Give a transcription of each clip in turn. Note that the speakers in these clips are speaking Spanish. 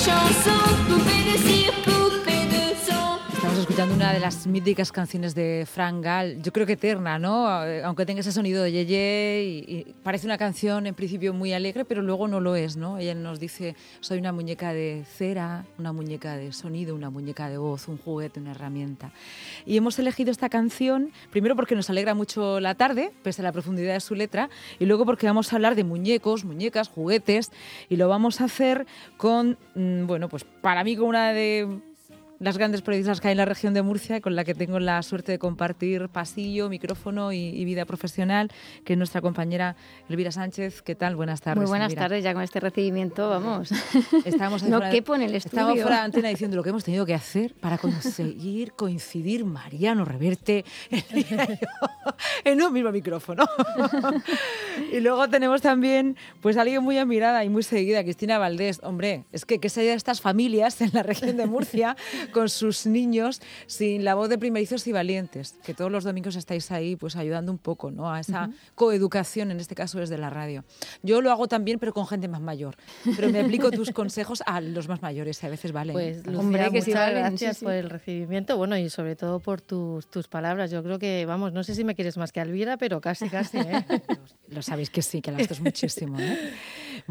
Sao de las míticas canciones de Frank Gall, yo creo que eterna, ¿no? Eh, aunque tenga ese sonido de Yeye y, parece una canción en principio muy alegre, pero luego no lo es, ¿no? Ella nos dice, soy una muñeca de cera, una muñeca de sonido, una muñeca de voz, un juguete, una herramienta. Y hemos elegido esta canción, primero porque nos alegra mucho la tarde, pese a la profundidad de su letra, y luego porque vamos a hablar de muñecos, muñecas, juguetes, y lo vamos a hacer con, mm, bueno, pues para mí con una de las grandes periodistas que hay en la región de Murcia, con la que tengo la suerte de compartir pasillo, micrófono y, vida profesional, que es nuestra compañera Elvira Sánchez. ¿Qué tal? Buenas tardes. Muy buenas tardes, ya con este recibimiento, vamos. Estamos no quepo en el estudio. Estamos fuera de antena diciendo lo que hemos tenido que hacer para conseguir coincidir Mariano Reverte en un mismo micrófono. y luego tenemos también pues alguien muy admirada y muy seguida, Cristina Valdés. Hombre, es que que se de estas familias en la región de Murcia con sus niños sin la voz de primerizos y valientes, que todos los domingos estáis ahí pues ayudando un poco ¿no? a esa coeducación, en este caso desde la radio. Yo lo hago también, pero con gente más mayor. Pero me aplico tus consejos a los más mayores, a veces vale. Pues, Lucía, muchas gracias por el recibimiento, bueno, y sobre todo por tus, tus palabras. Yo creo que, vamos, no sé si me quieres más que Alvira, pero casi, casi. ¿eh? lo sabéis que sí, que la muchísimo. ¿eh?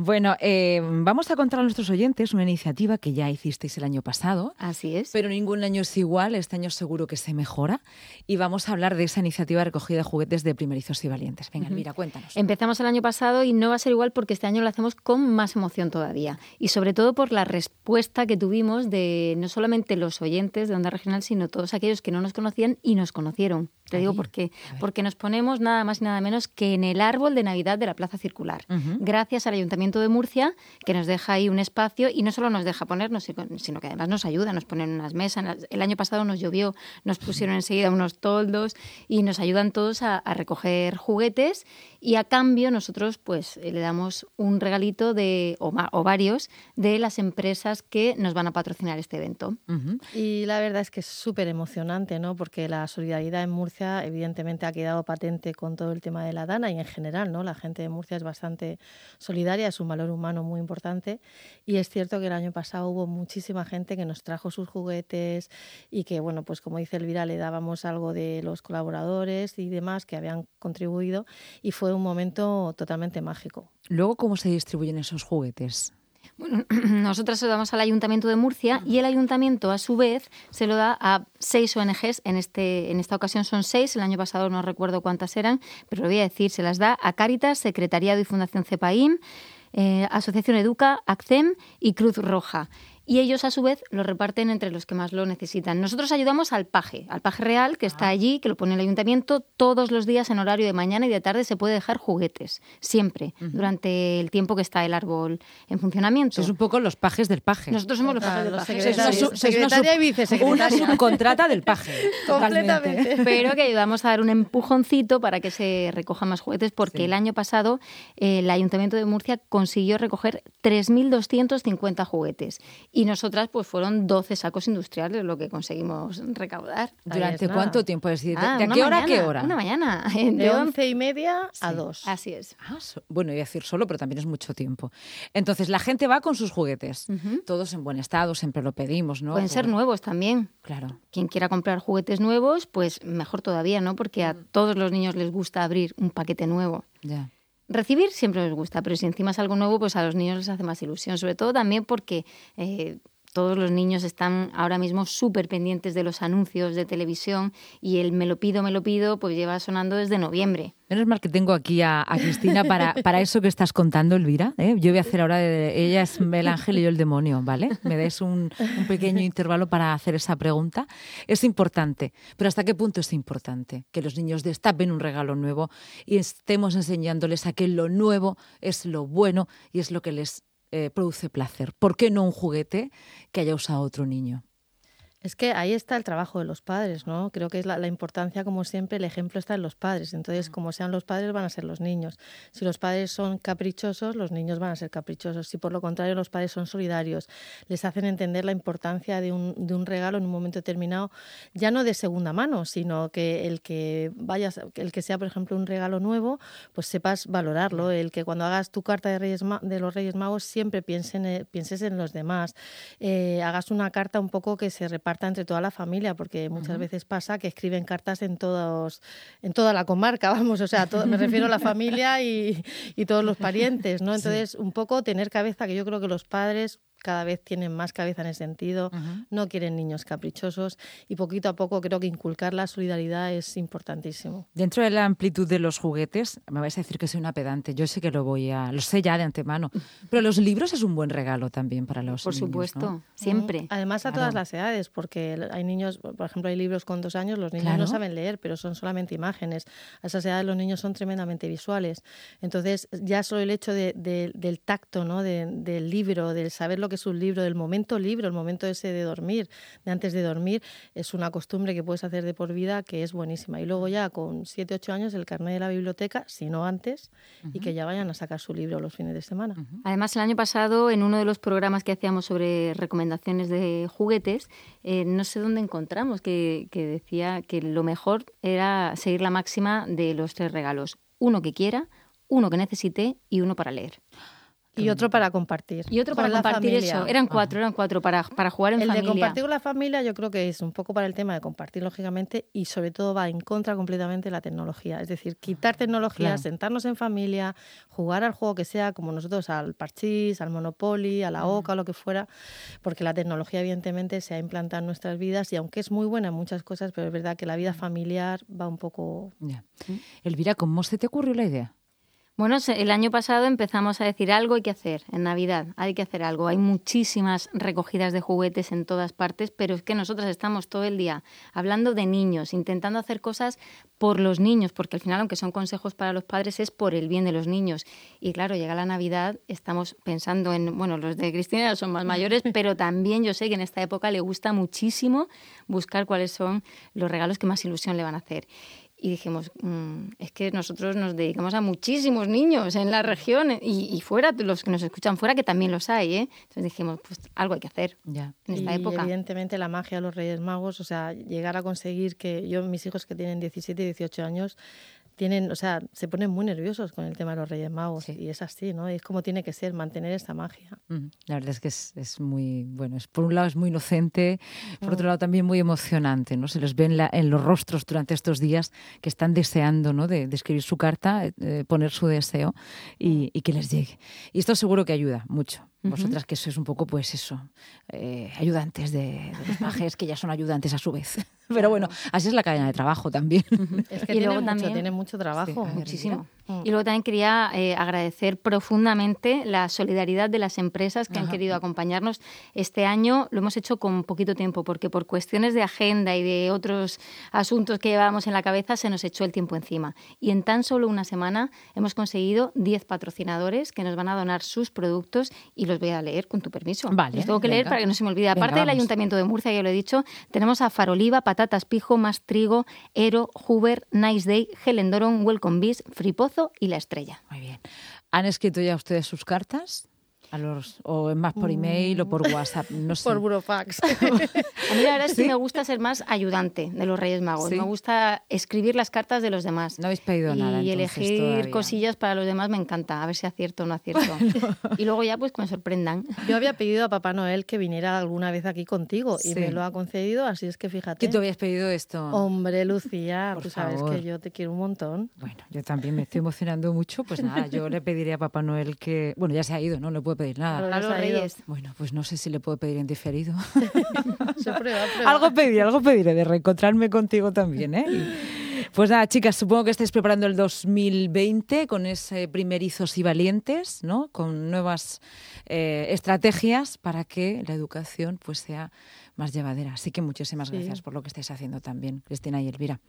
Bueno, eh, vamos a contar a nuestros oyentes una iniciativa que ya hicisteis el año pasado. Así es. Pero ningún año es igual, este año seguro que se mejora. Y vamos a hablar de esa iniciativa de recogida de juguetes de primerizos y valientes. Venga, mira, cuéntanos. Empezamos el año pasado y no va a ser igual porque este año lo hacemos con más emoción todavía. Y sobre todo por la respuesta que tuvimos de no solamente los oyentes de Onda Regional, sino todos aquellos que no nos conocían y nos conocieron. Te digo por qué. Porque nos ponemos nada más y nada menos que en el árbol de Navidad de la Plaza Circular. Gracias al Ayuntamiento de Murcia, que nos deja ahí un espacio y no solo nos deja ponernos, sino que además nos ayuda, nos ponen unas mesas. El año pasado nos llovió, nos pusieron enseguida unos toldos y nos ayudan todos a, recoger juguetes y a cambio nosotros pues eh, le damos un regalito de, o, o varios de las empresas que nos van a patrocinar este evento. Y la verdad es que es súper emocionante, ¿no? Porque la solidaridad en Murcia evidentemente ha quedado patente con todo el tema de la Dana y en general, ¿no? La gente de Murcia es bastante solidaria, es un valor humano muy importante y es cierto que el año pasado hubo muchísima gente que nos trajo sus juguetes y que, bueno, pues como dice Elvira, le dábamos algo de los colaboradores y demás que habían contribuido y fue un momento totalmente mágico. Luego, ¿cómo se distribuyen esos juguetes? Bueno, nosotras se lo damos al Ayuntamiento de Murcia y el Ayuntamiento, a su vez, se lo da a seis ONGs. En, este, en esta ocasión son seis, el año pasado no recuerdo cuántas eran, pero lo voy a decir, se las da a Cáritas, Secretariado y Fundación CEPAIM, eh, Asociación Educa, ACCEM y Cruz Roja y ellos a su vez lo reparten entre los que más lo necesitan. Nosotros ayudamos al paje, al paje real que está ah. allí, que lo pone el ayuntamiento, todos los días en horario de mañana y de tarde se puede dejar juguetes, siempre, durante el tiempo que está el árbol en funcionamiento. Es un poco los pajes del paje. Nosotros somos los pajes del paje. secretaria y vicesecretaria. Una subcontrata del paje. Completamente. Pero que ayudamos a dar un empujoncito para que se recojan más juguetes, porque el año pasado el Ayuntamiento de Murcia consiguió recoger 3.250 juguetes y nosotras pues fueron 12 sacos industriales lo que conseguimos recaudar. ¿Durante cuánto tiempo? Es decir, ¿de, ah, qué hora a qué hora? Una mañana. De, once y media a dos. Así es. Ah, bueno, iba a decir solo, pero también es mucho tiempo. Entonces, la gente va con sus juguetes, todos en buen estado, siempre lo pedimos, ¿no? Pueden ser nuevos también. Claro. Quien quiera comprar juguetes nuevos, pues mejor todavía, ¿no? Porque a todos los niños les gusta abrir un paquete nuevo. Ya. Recibir siempre les gusta, pero si encima es algo nuevo, pues a los niños les hace más ilusión, sobre todo también porque eh, todos los niños están ahora mismo súper pendientes de los anuncios de televisión y el me lo pido, me lo pido, pues lleva sonando desde noviembre. Menos mal que tengo aquí a, Cristina para, para, eso que estás contando, Elvira. ¿eh? Yo voy a hacer ahora, de, ella es el ángel y yo el demonio, ¿vale? Me des un, un pequeño intervalo para hacer esa pregunta. Es importante, pero ¿hasta qué punto es importante que los niños destapen un regalo nuevo y estemos enseñándoles a que lo nuevo es lo bueno y es lo que les eh, produce placer. ¿Por qué no un juguete que haya usado otro niño? Es que ahí está el trabajo de los padres, ¿no? Creo que es la, la, importancia, como siempre, el ejemplo está en los padres. Entonces, como sean los padres, van a ser los niños. Si los padres son caprichosos, los niños van a ser caprichosos. Si por lo contrario los padres son solidarios, les hacen entender la importancia de un, de un regalo en un momento determinado, ya no de segunda mano, sino que el que vayas, el que sea, por ejemplo, un regalo nuevo, pues sepas valorarlo. El que cuando hagas tu carta de, Reyes, de los Reyes Magos siempre piensen, pienses en los demás. Eh, hagas una carta un poco que se reparte entre toda la familia, porque muchas veces pasa que escriben cartas en todos, en toda la comarca, vamos, o sea, todo, me refiero a la familia y, y, todos los parientes, ¿no? Entonces, un poco tener cabeza, que yo creo que los padres cada vez tienen más cabeza en ese sentido, no quieren niños caprichosos y poquito a poco creo que inculcar la solidaridad es importantísimo. Dentro de la amplitud de los juguetes, me vais a decir que soy una pedante, yo sé que lo voy a, lo sé ya de antemano, pero los libros es un buen regalo también para los Por niños, supuesto, ¿no? siempre. Además a Claro. todas las edades, porque hay niños, por ejemplo, hay libros con dos años, los niños Claro. no saben leer, pero son solamente imágenes. A esas edades los niños son tremendamente visuales. Entonces, ya solo el hecho de- de- del tacto, ¿no? De- del libro, del saber lo que es un libro, del momento libro, el momento ese de dormir, de antes de dormir, es una costumbre que puedes hacer de por vida que es buenísima. Y luego ya con 7, 8 años el carnet de la biblioteca, si no antes, y que ya vayan a sacar su libro los fines de semana. Además, el año pasado, en uno de los programas que hacíamos sobre recomendaciones de juguetes, eh, no sé dónde encontramos, que, que decía que lo mejor era seguir la máxima de los tres regalos. Uno que quiera, uno que necesite y uno para leer. Y otro para compartir. Y otro para compartir eso. Eran cuatro, eran cuatro para, para jugar en El familia. de compartir con la familia yo creo que es un poco para el tema de compartir, lógicamente, y sobre todo va en contra completamente de la tecnología. Es decir, quitar tecnología, Claro. sentarnos en familia, jugar al juego que sea, como nosotros, al parchís, al Monopoly, a la OCA, lo que fuera, porque la tecnología evidentemente se ha implantado en nuestras vidas y aunque es muy buena en muchas cosas, pero es verdad que la vida familiar va un poco... Ya. Elvira, ¿cómo se te ocurrió la idea? Bueno, el año pasado empezamos a decir algo hay que hacer en Navidad, hay que hacer algo. Hay muchísimas recogidas de juguetes en todas partes, pero es que nosotros estamos todo el día hablando de niños, intentando hacer cosas por los niños, porque al final, aunque son consejos para los padres, es por el bien de los niños. Y claro, llega la Navidad, estamos pensando en, bueno, los de Cristina ya son más mayores, pero también yo sé que en esta época le gusta muchísimo buscar cuáles son los regalos que más ilusión le van a hacer. Y dijimos, mm, es que nosotros nos dedicamos a muchísimos niños en la región y, y fuera, los que nos escuchan fuera, que también los hay, ¿eh? Entonces dijimos, pues algo hay que hacer Ya. en esta y época. evidentemente la magia de los Reyes Magos, o sea, llegar a conseguir que yo, mis hijos que tienen 17 y 18 años, tienen, o sea, se ponen muy nerviosos con el tema de los Reyes Magos Sí. y es así, ¿no? Y es como tiene que ser, mantener esta magia. Mm, La verdad es que es, es muy, bueno, es, por un lado es muy inocente, por Mm. otro lado también muy emocionante, ¿no? Se les ve en, la- en los rostros durante estos días que están deseando, ¿no? De, de escribir su carta, eh, poner su deseo y, y que les llegue. Y esto seguro que ayuda mucho. Vosotras que sois un poco, pues eso, eh, ayudantes de, de los pajes, que ya son ayudantes a su vez. Pero bueno, así es la cadena de trabajo también. Es que Y tienen luego mucho, también- tienen mucho trabajo. Sí, Muchísimo. Mm. Y luego también quería eh, agradecer profundamente la solidaridad de las empresas que han Ajá. querido acompañarnos este año. Lo hemos hecho con poquito tiempo porque por cuestiones de agenda y de otros asuntos que llevábamos en la cabeza se nos echó el tiempo encima. Y en tan solo una semana hemos conseguido 10 patrocinadores que nos van a donar sus productos y los voy a leer con tu permiso. Vale, Los tengo que leer venga. para que no se me olvide. Venga, Aparte del vamos. Ayuntamiento de Murcia, ya lo he dicho, tenemos a Faroliva, Patatas Pijo, Más Trigo, Ero, Hoover, Nice Day, Helendoron, Welcome Bees, Fripozo y La Estrella. Muy bien. ¿Han escrito ya ustedes sus cartas? A los, o es más por email o por WhatsApp, no sé. Por burofax. A mí la verdad es que me gusta ser más ayudante de los Reyes Magos. Sí. Me gusta escribir las cartas de los demás. No habéis pedido y nada. entonces, elegir todavía. cosillas para los demás me encanta, a ver si acierto o no acierto. Y luego ya pues que me sorprendan. Yo había pedido a Papá Noel que viniera alguna vez aquí contigo y Sí. me lo ha concedido, así es que fíjate. ¿Quién te habías pedido esto? Hombre, Lucía, Por tú sabes favor. que yo te quiero un montón. Bueno, yo también me estoy emocionando mucho. Pues nada, yo le pediría a Papá Noel que. Bueno, ya se ha ido, no le puedo pedir nada. Claro. A los ha ido. Reyes. Bueno, pues no sé si le puedo pedir en diferido. Se prueba, prueba. algo pediré, algo pediré de reencontrarme contigo también, ¿eh? Y- Pues nada, chicas, supongo que estáis preparando el 2020 con ese primerizos y valientes, ¿no? Con nuevas eh, estrategias para que la educación pues sea más llevadera. Así que muchísimas Sí. gracias por lo que estáis haciendo también, Cristina y Elvira.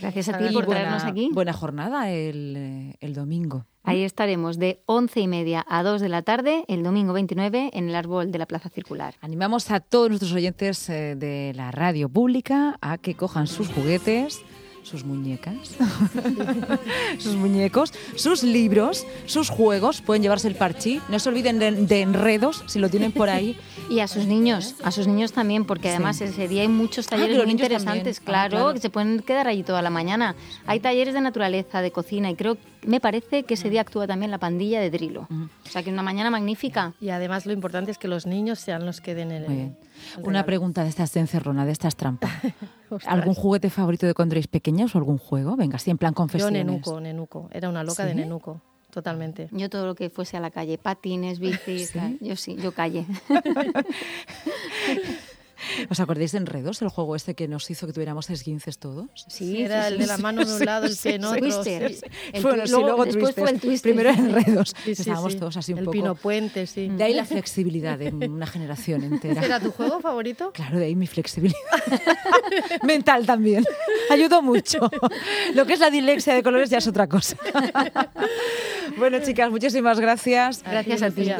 Gracias a Y ti por buena- traernos aquí. Buena jornada el, eh, el domingo. Ahí estaremos de once y media a 2 de la tarde, el domingo 29, en el árbol de la Plaza Circular. Animamos a todos nuestros oyentes eh, de la radio pública a que cojan sus juguetes sus muñecas, sus muñecos, sus libros, sus juegos. Pueden llevarse el parchí. No se olviden de, enredos si lo tienen por ahí. Y a sus niños, a sus niños también, porque además ese día hay muchos ah, talleres muy interesantes, ah, claro, que se pueden quedar allí toda la mañana. Hay talleres de naturaleza, de cocina y creo me parece que ese día actúa también la pandilla de Drilo. O sea que una mañana magnífica. Y además lo importante es que los niños sean los que den el. Una pregunta de estas de encerrona, de estas trampas. ¿Algún juguete favorito de cuando erais pequeños o algún juego? Venga, así en plan confesiones. Yo Nenuco, Nenuco. Era una loca de Nenuco. Totalmente. Yo todo lo que fuese a la calle, patines, bicis, yo sí, yo calle. ¿Os acordáis de Enredos, el juego este que nos hizo que tuviéramos esguinces todos? Sí, era el de la mano en un lado, el pie en otro. Twister. bueno, sí, luego, después fue el Twister. Primero Enredos. Estábamos todos así un poco... El Pino Puente, sí. De ahí la flexibilidad de una generación entera. ¿Era tu juego favorito? Claro, de ahí mi flexibilidad. Mental también. Ayudó mucho. Lo que es la dilexia de colores ya es otra cosa. bueno, chicas, muchísimas gracias. Gracias a ti.